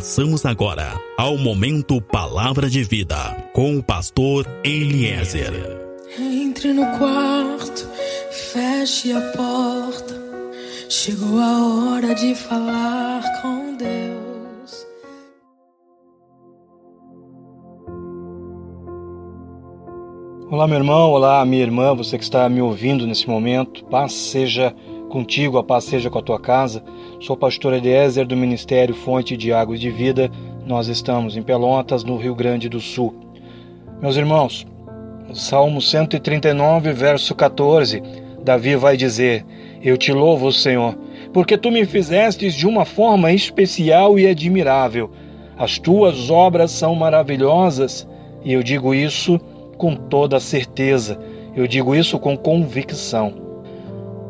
Passamos agora ao momento Palavra de Vida com o pastor Eliezer. Entre no quarto, feche a porta. Chegou a hora de falar com Deus. Olá, meu irmão, olá, minha irmã, você que está me ouvindo nesse momento. Paz seja contigo, a paz seja com a tua casa. Sou pastor Eliezer do Ministério Fonte de Águas de Vida. Nós estamos em Pelotas, no Rio Grande do Sul. Meus irmãos, Salmo 139, verso 14, Davi vai dizer: Eu te louvo, Senhor, porque tu me fizestes de uma forma especial e admirável. As tuas obras são maravilhosas, e eu digo isso com toda certeza, eu digo isso com convicção.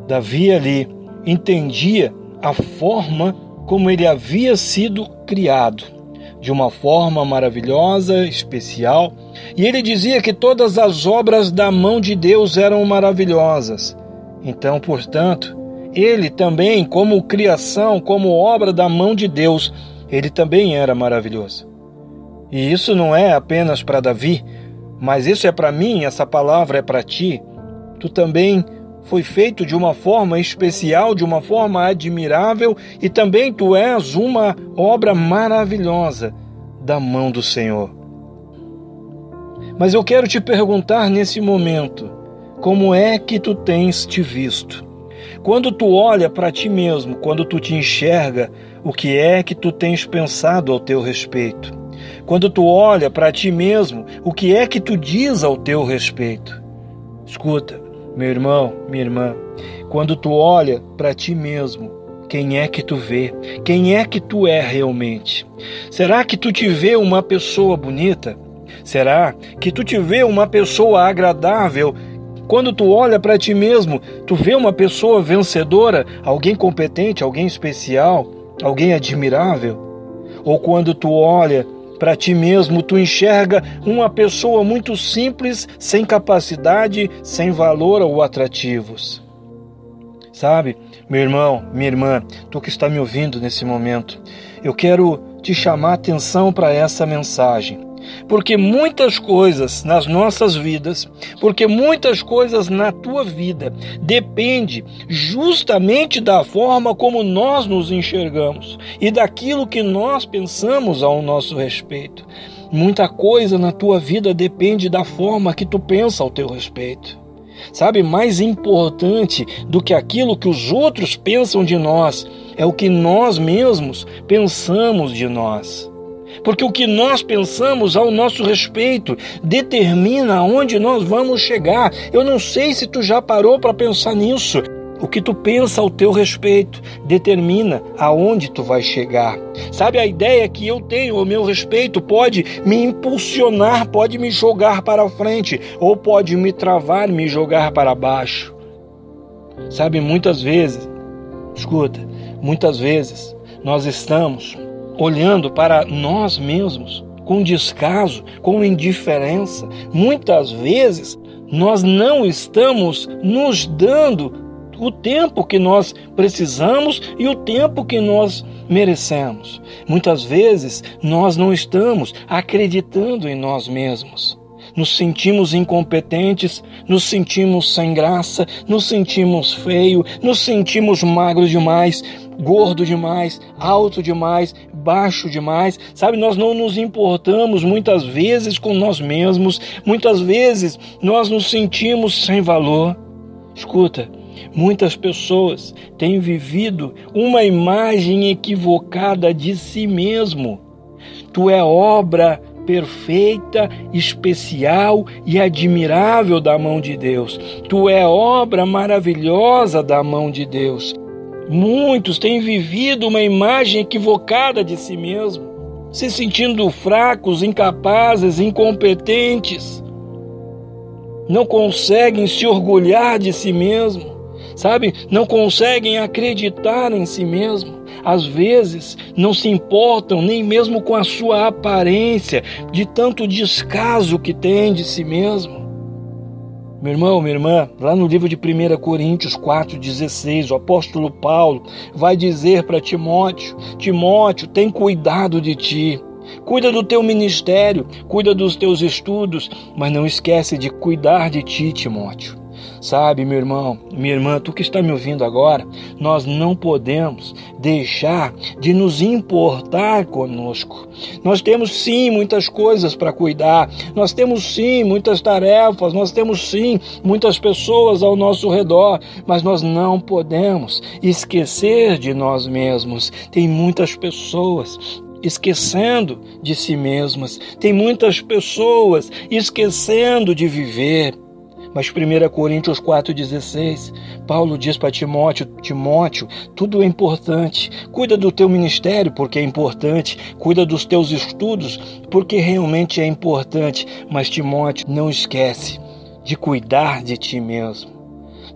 Davi ali entendia a forma como ele havia sido criado, de uma forma maravilhosa, especial, e ele dizia que todas as obras da mão de Deus eram maravilhosas. Então, portanto, ele também, como criação, como obra da mão de Deus, ele também era maravilhoso. E isso não é apenas para Davi, mas isso é para mim, essa palavra é para ti. Tu também foi feito de uma forma especial, de uma forma admirável, e também tu és uma obra maravilhosa da mão do Senhor. Mas eu quero te perguntar nesse momento, como é que tu tens te visto? Quando tu olha para ti mesmo, quando tu te enxerga, o que é que tu tens pensado ao teu respeito? Quando tu olha para ti mesmo, o que é que tu diz ao teu respeito? Escuta, meu irmão, minha irmã, quando tu olha para ti mesmo, quem é que tu vê? Quem é que tu é realmente? Será que tu te vê uma pessoa bonita? Será que tu te vê uma pessoa agradável? Quando tu olha para ti mesmo, tu vê uma pessoa vencedora, alguém competente, alguém especial, alguém admirável? Ou quando tu olha para ti mesmo, tu enxerga uma pessoa muito simples, sem capacidade, sem valor ou atrativos. Sabe, meu irmão, minha irmã, tu que está me ouvindo nesse momento, eu quero te chamar atenção para essa mensagem. Porque muitas coisas nas nossas vidas, porque muitas coisas na tua vida depende justamente da forma como nós nos enxergamos e daquilo que nós pensamos ao nosso respeito. Muita coisa na tua vida depende da forma que tu pensa ao teu respeito. Sabe, mais importante do que aquilo que os outros pensam de nós é o que nós mesmos pensamos de nós. Porque o que nós pensamos ao nosso respeito determina aonde nós vamos chegar. Eu não sei se tu já parou para pensar nisso. O que tu pensa ao teu respeito determina aonde tu vai chegar. Sabe a ideia que eu tenho ao meu respeito pode me impulsionar, pode me jogar para frente ou pode me travar, me jogar para baixo. Sabe muitas vezes, escuta, muitas vezes nós estamos olhando para nós mesmos com descaso, com indiferença. Muitas vezes nós não estamos nos dando o tempo que nós precisamos e o tempo que nós merecemos. Muitas vezes nós não estamos acreditando em nós mesmos. Nos sentimos incompetentes, nos sentimos sem graça, nos sentimos feio, nos sentimos magros demais, gordo demais, alto demais, baixo demais, sabe? Nós não nos importamos muitas vezes com nós mesmos, muitas vezes nós nos sentimos sem valor. Escuta, muitas pessoas têm vivido uma imagem equivocada de si mesmo. Tu é obra perfeita, especial e admirável da mão de Deus. Tu é obra maravilhosa da mão de Deus. Muitos têm vivido uma imagem equivocada de si mesmo, se sentindo fracos, incapazes, incompetentes. Não conseguem se orgulhar de si mesmo, sabe? Não conseguem acreditar em si mesmo. Às vezes não se importam nem mesmo com a sua aparência, de tanto descaso que tem de si mesmo. Meu irmão, minha irmã, lá no livro de 1 Coríntios 4,16, o apóstolo Paulo vai dizer para Timóteo: Timóteo, tem cuidado de ti. Cuida do teu ministério, cuida dos teus estudos, mas não esquece de cuidar de ti, Timóteo. Sabe, meu irmão, minha irmã, tu que está me ouvindo agora, nós não podemos deixar de nos importar conosco. Nós temos sim muitas coisas para cuidar, nós temos sim muitas tarefas, nós temos sim muitas pessoas ao nosso redor, mas nós não podemos esquecer de nós mesmos. Tem muitas pessoas esquecendo de si mesmas. Tem muitas pessoas esquecendo de viver. Mas 1 Coríntios 4,16, Paulo diz para Timóteo: Timóteo, tudo é importante. Cuida do teu ministério, porque é importante. Cuida dos teus estudos, porque realmente é importante. Mas, Timóteo, não esquece de cuidar de ti mesmo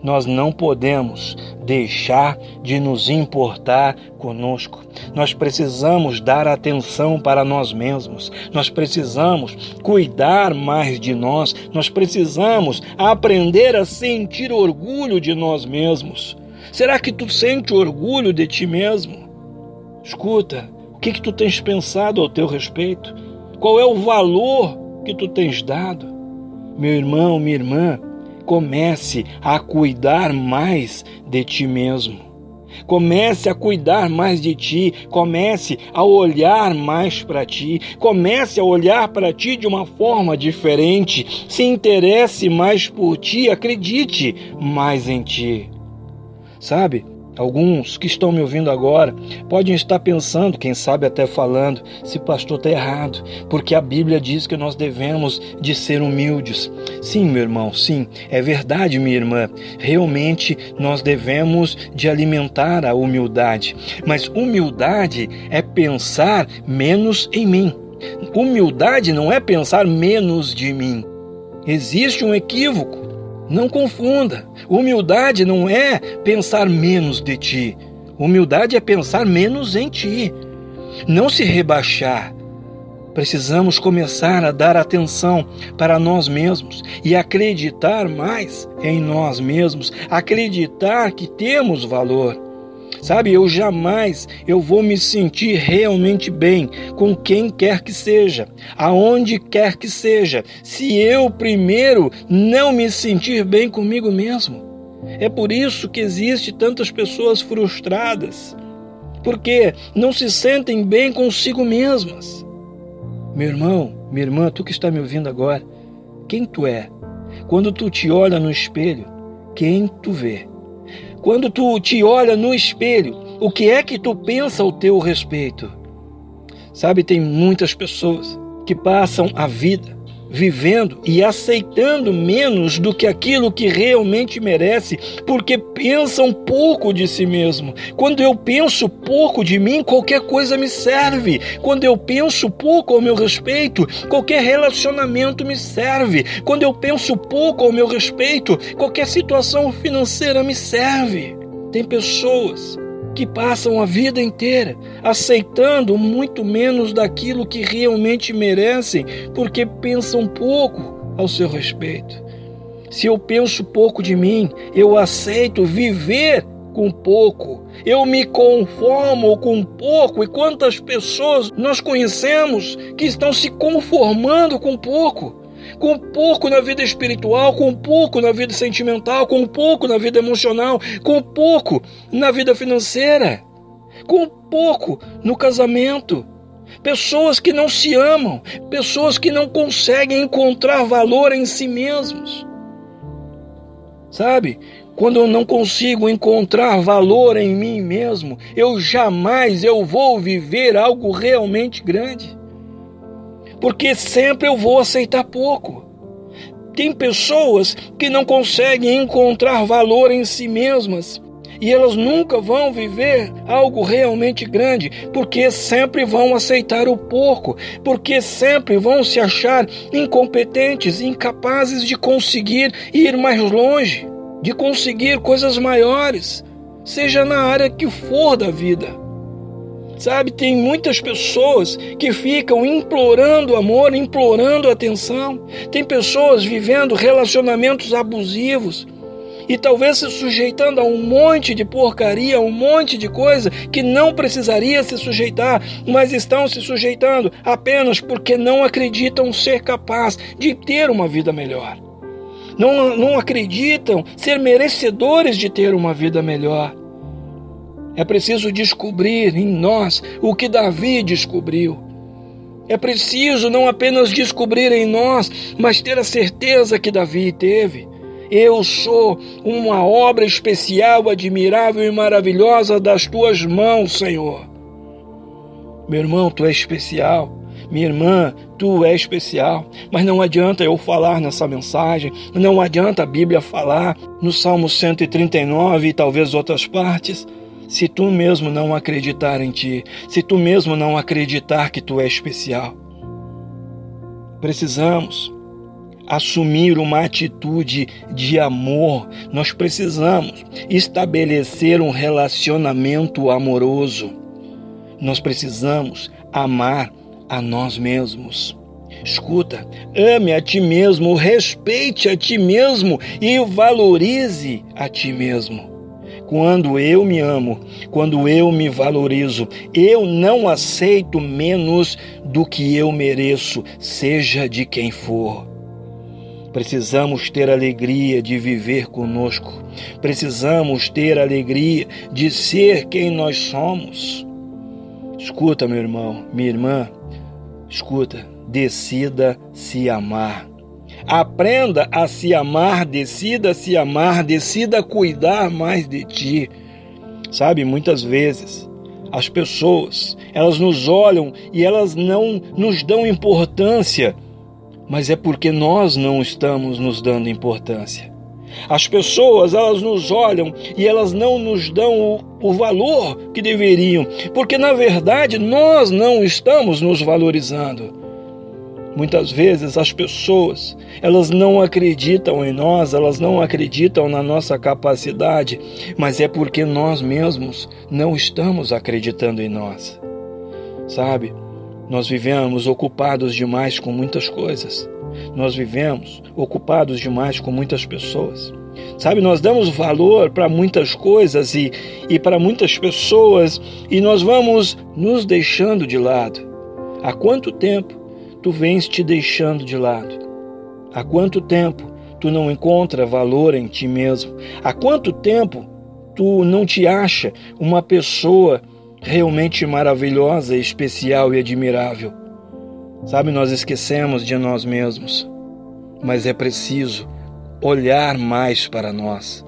nós não podemos deixar de nos importar conosco. Nós precisamos dar atenção para nós mesmos. Nós precisamos cuidar mais de nós. Nós precisamos aprender a sentir orgulho de nós mesmos. Será que tu sente orgulho de ti mesmo? Escuta, o que, que tu tens pensado ao teu respeito? Qual é o valor que tu tens dado? Meu irmão, minha irmã, Comece a cuidar mais de ti mesmo. Comece a cuidar mais de ti, comece a olhar mais para ti, comece a olhar para ti de uma forma diferente. Se interesse mais por ti, acredite mais em ti. Sabe? Alguns que estão me ouvindo agora podem estar pensando, quem sabe até falando, se pastor está errado, porque a Bíblia diz que nós devemos de ser humildes. Sim, meu irmão, sim, é verdade, minha irmã. Realmente nós devemos de alimentar a humildade. Mas humildade é pensar menos em mim. Humildade não é pensar menos de mim. Existe um equívoco. Não confunda. Humildade não é pensar menos de ti. Humildade é pensar menos em ti. Não se rebaixar. Precisamos começar a dar atenção para nós mesmos e acreditar mais em nós mesmos, acreditar que temos valor. Sabe, eu jamais eu vou me sentir realmente bem com quem quer que seja, aonde quer que seja, se eu primeiro não me sentir bem comigo mesmo. É por isso que existe tantas pessoas frustradas, porque não se sentem bem consigo mesmas. Meu irmão, minha irmã, tu que está me ouvindo agora, quem tu é? Quando tu te olha no espelho, quem tu vê? Quando tu te olha no espelho, o que é que tu pensa ao teu respeito? Sabe, tem muitas pessoas que passam a vida vivendo e aceitando menos do que aquilo que realmente merece, porque pensam pouco de si mesmo. Quando eu penso pouco de mim, qualquer coisa me serve. Quando eu penso pouco ao meu respeito, qualquer relacionamento me serve. Quando eu penso pouco ao meu respeito, qualquer situação financeira me serve. Tem pessoas que passam a vida inteira aceitando muito menos daquilo que realmente merecem, porque pensam pouco ao seu respeito. Se eu penso pouco de mim, eu aceito viver com pouco. Eu me conformo com pouco. E quantas pessoas nós conhecemos que estão se conformando com pouco? Com pouco na vida espiritual, com pouco na vida sentimental, com pouco na vida emocional, com pouco na vida financeira, com pouco no casamento. Pessoas que não se amam, pessoas que não conseguem encontrar valor em si mesmos. Sabe? Quando eu não consigo encontrar valor em mim mesmo, eu jamais eu vou viver algo realmente grande porque sempre eu vou aceitar pouco. Tem pessoas que não conseguem encontrar valor em si mesmas e elas nunca vão viver algo realmente grande, porque sempre vão aceitar o pouco, porque sempre vão se achar incompetentes, incapazes de conseguir ir mais longe, de conseguir coisas maiores, seja na área que for da vida. Sabe, tem muitas pessoas que ficam implorando amor, implorando atenção. Tem pessoas vivendo relacionamentos abusivos e talvez se sujeitando a um monte de porcaria, um monte de coisa que não precisaria se sujeitar, mas estão se sujeitando apenas porque não acreditam ser capaz de ter uma vida melhor. Não, não acreditam ser merecedores de ter uma vida melhor. É preciso descobrir em nós o que Davi descobriu. É preciso não apenas descobrir em nós, mas ter a certeza que Davi teve. Eu sou uma obra especial, admirável e maravilhosa das tuas mãos, Senhor. Meu irmão, tu és especial. Minha irmã, tu és especial. Mas não adianta eu falar nessa mensagem, não adianta a Bíblia falar no Salmo 139 e talvez outras partes se tu mesmo não acreditar em ti, se tu mesmo não acreditar que tu és especial. Precisamos assumir uma atitude de amor, nós precisamos estabelecer um relacionamento amoroso. Nós precisamos amar a nós mesmos. Escuta, ame a ti mesmo, respeite a ti mesmo e valorize a ti mesmo. Quando eu me amo, quando eu me valorizo, eu não aceito menos do que eu mereço, seja de quem for. Precisamos ter alegria de viver conosco. Precisamos ter alegria de ser quem nós somos. Escuta, meu irmão, minha irmã, escuta, decida se amar. Aprenda a se amar, decida se amar, decida cuidar mais de ti. Sabe, muitas vezes as pessoas, elas nos olham e elas não nos dão importância, mas é porque nós não estamos nos dando importância. As pessoas, elas nos olham e elas não nos dão o, o valor que deveriam, porque na verdade nós não estamos nos valorizando. Muitas vezes as pessoas, elas não acreditam em nós, elas não acreditam na nossa capacidade, mas é porque nós mesmos não estamos acreditando em nós. Sabe? Nós vivemos ocupados demais com muitas coisas. Nós vivemos ocupados demais com muitas pessoas. Sabe, nós damos valor para muitas coisas e, e para muitas pessoas e nós vamos nos deixando de lado. Há quanto tempo tu vens te deixando de lado? Há quanto tempo tu não encontra valor em ti mesmo? Há quanto tempo tu não te acha uma pessoa realmente maravilhosa, especial e admirável? Sabe, nós esquecemos de nós mesmos, mas é preciso olhar mais para nós.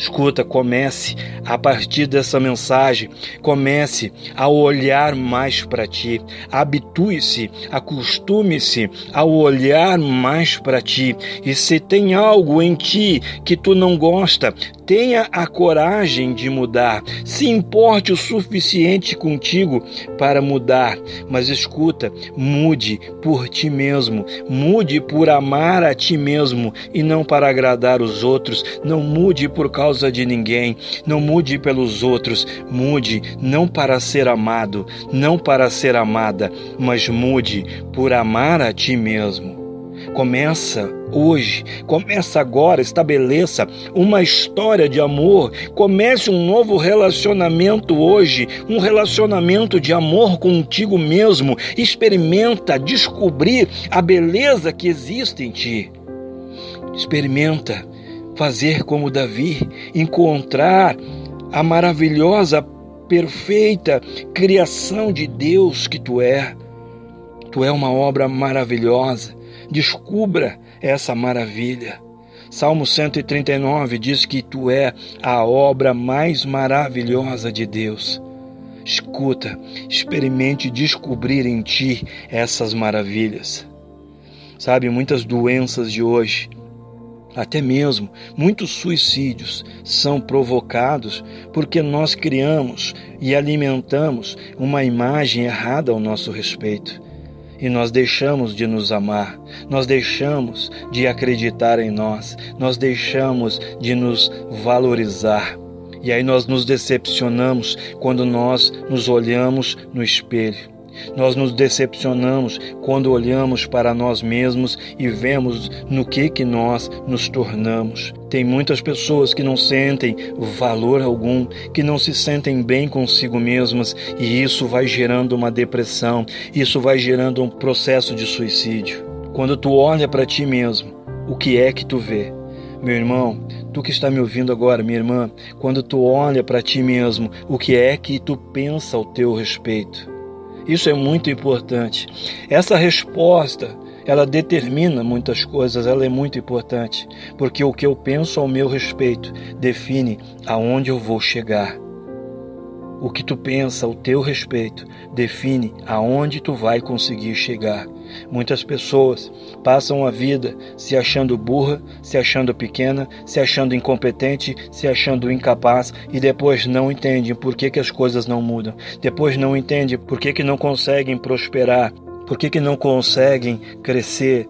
Escuta, comece a partir dessa mensagem, comece a olhar mais para ti, habitue-se, acostume-se a olhar mais para ti. E se tem algo em ti que tu não gosta, tenha a coragem de mudar. Se importe o suficiente contigo para mudar, mas escuta, mude por ti mesmo, mude por amar a ti mesmo e não para agradar os outros, não mude por causa de ninguém, não mude pelos outros, mude não para ser amado, não para ser amada, mas mude por amar a ti mesmo. Começa hoje, começa agora, estabeleça uma história de amor, comece um novo relacionamento hoje, um relacionamento de amor contigo mesmo. Experimenta descobrir a beleza que existe em ti. Experimenta fazer como Davi, encontrar a maravilhosa, perfeita criação de Deus que tu é. Tu é uma obra maravilhosa. Descubra essa maravilha. Salmo 139 diz que tu é a obra mais maravilhosa de Deus. Escuta, experimente descobrir em ti essas maravilhas. Sabe, muitas doenças de hoje até mesmo muitos suicídios são provocados porque nós criamos e alimentamos uma imagem errada ao nosso respeito. E nós deixamos de nos amar, nós deixamos de acreditar em nós, nós deixamos de nos valorizar. E aí nós nos decepcionamos quando nós nos olhamos no espelho. Nós nos decepcionamos quando olhamos para nós mesmos e vemos no que que nós nos tornamos. Tem muitas pessoas que não sentem valor algum, que não se sentem bem consigo mesmas e isso vai gerando uma depressão, isso vai gerando um processo de suicídio. Quando tu olha para ti mesmo, o que é que tu vê? Meu irmão, tu que está me ouvindo agora, minha irmã, quando tu olha para ti mesmo, o que é que tu pensa ao teu respeito? Isso é muito importante. Essa resposta, ela determina muitas coisas, ela é muito importante, porque o que eu penso ao meu respeito define aonde eu vou chegar. O que tu pensa ao teu respeito define aonde tu vai conseguir chegar. Muitas pessoas passam a vida se achando burra, se achando pequena, se achando incompetente, se achando incapaz e depois não entendem por que, que as coisas não mudam. Depois não entendem por que, que não conseguem prosperar, por que, que não conseguem crescer.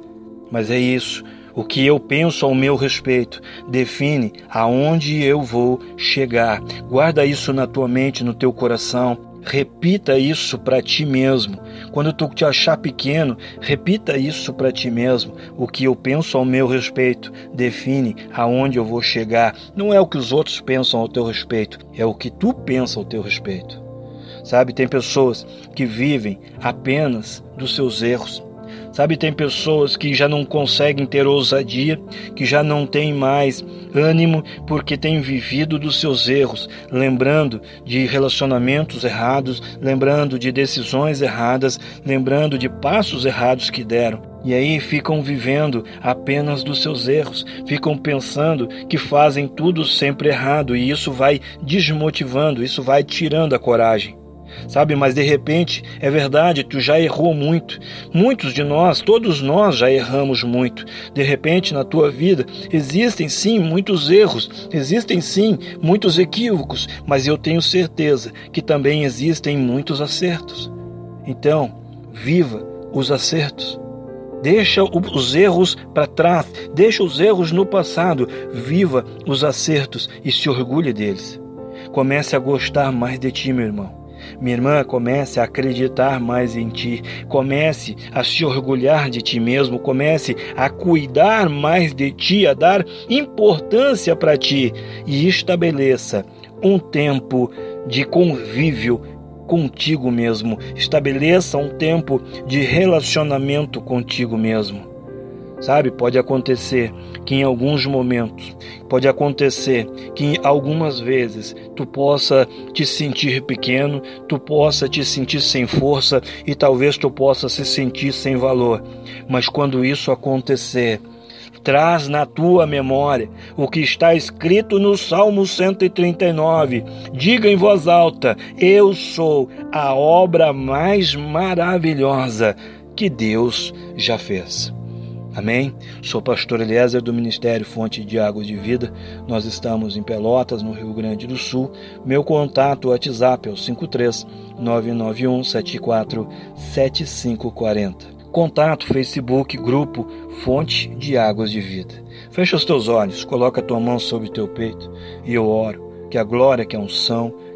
Mas é isso. O que eu penso ao meu respeito define aonde eu vou chegar. Guarda isso na tua mente, no teu coração. Repita isso para ti mesmo. Quando tu te achar pequeno, repita isso para ti mesmo. O que eu penso ao meu respeito define aonde eu vou chegar. Não é o que os outros pensam ao teu respeito, é o que tu pensa ao teu respeito. Sabe, tem pessoas que vivem apenas dos seus erros. Sabe, tem pessoas que já não conseguem ter ousadia, que já não têm mais ânimo porque têm vivido dos seus erros, lembrando de relacionamentos errados, lembrando de decisões erradas, lembrando de passos errados que deram. E aí ficam vivendo apenas dos seus erros, ficam pensando que fazem tudo sempre errado e isso vai desmotivando, isso vai tirando a coragem sabe? Mas de repente, é verdade, tu já errou muito. Muitos de nós, todos nós já erramos muito. De repente, na tua vida, existem sim muitos erros, existem sim muitos equívocos, mas eu tenho certeza que também existem muitos acertos. Então, viva os acertos. Deixa os erros para trás, deixa os erros no passado, viva os acertos e se orgulhe deles. Comece a gostar mais de ti, meu irmão. Minha irmã, comece a acreditar mais em ti, comece a se orgulhar de ti mesmo, comece a cuidar mais de ti, a dar importância para ti. E estabeleça um tempo de convívio contigo mesmo, estabeleça um tempo de relacionamento contigo mesmo. Sabe, pode acontecer que em alguns momentos, pode acontecer que algumas vezes tu possa te sentir pequeno, tu possa te sentir sem força e talvez tu possa se sentir sem valor. Mas quando isso acontecer, traz na tua memória o que está escrito no Salmo 139. Diga em voz alta: Eu sou a obra mais maravilhosa que Deus já fez. Amém? Sou pastor Eliezer do Ministério Fonte de Águas de Vida. Nós estamos em Pelotas, no Rio Grande do Sul. Meu contato WhatsApp é o 53 991 74 7540. Contato Facebook Grupo Fonte de Águas de Vida. Fecha os teus olhos, coloca a tua mão sobre o teu peito e eu oro que a glória, que a unção,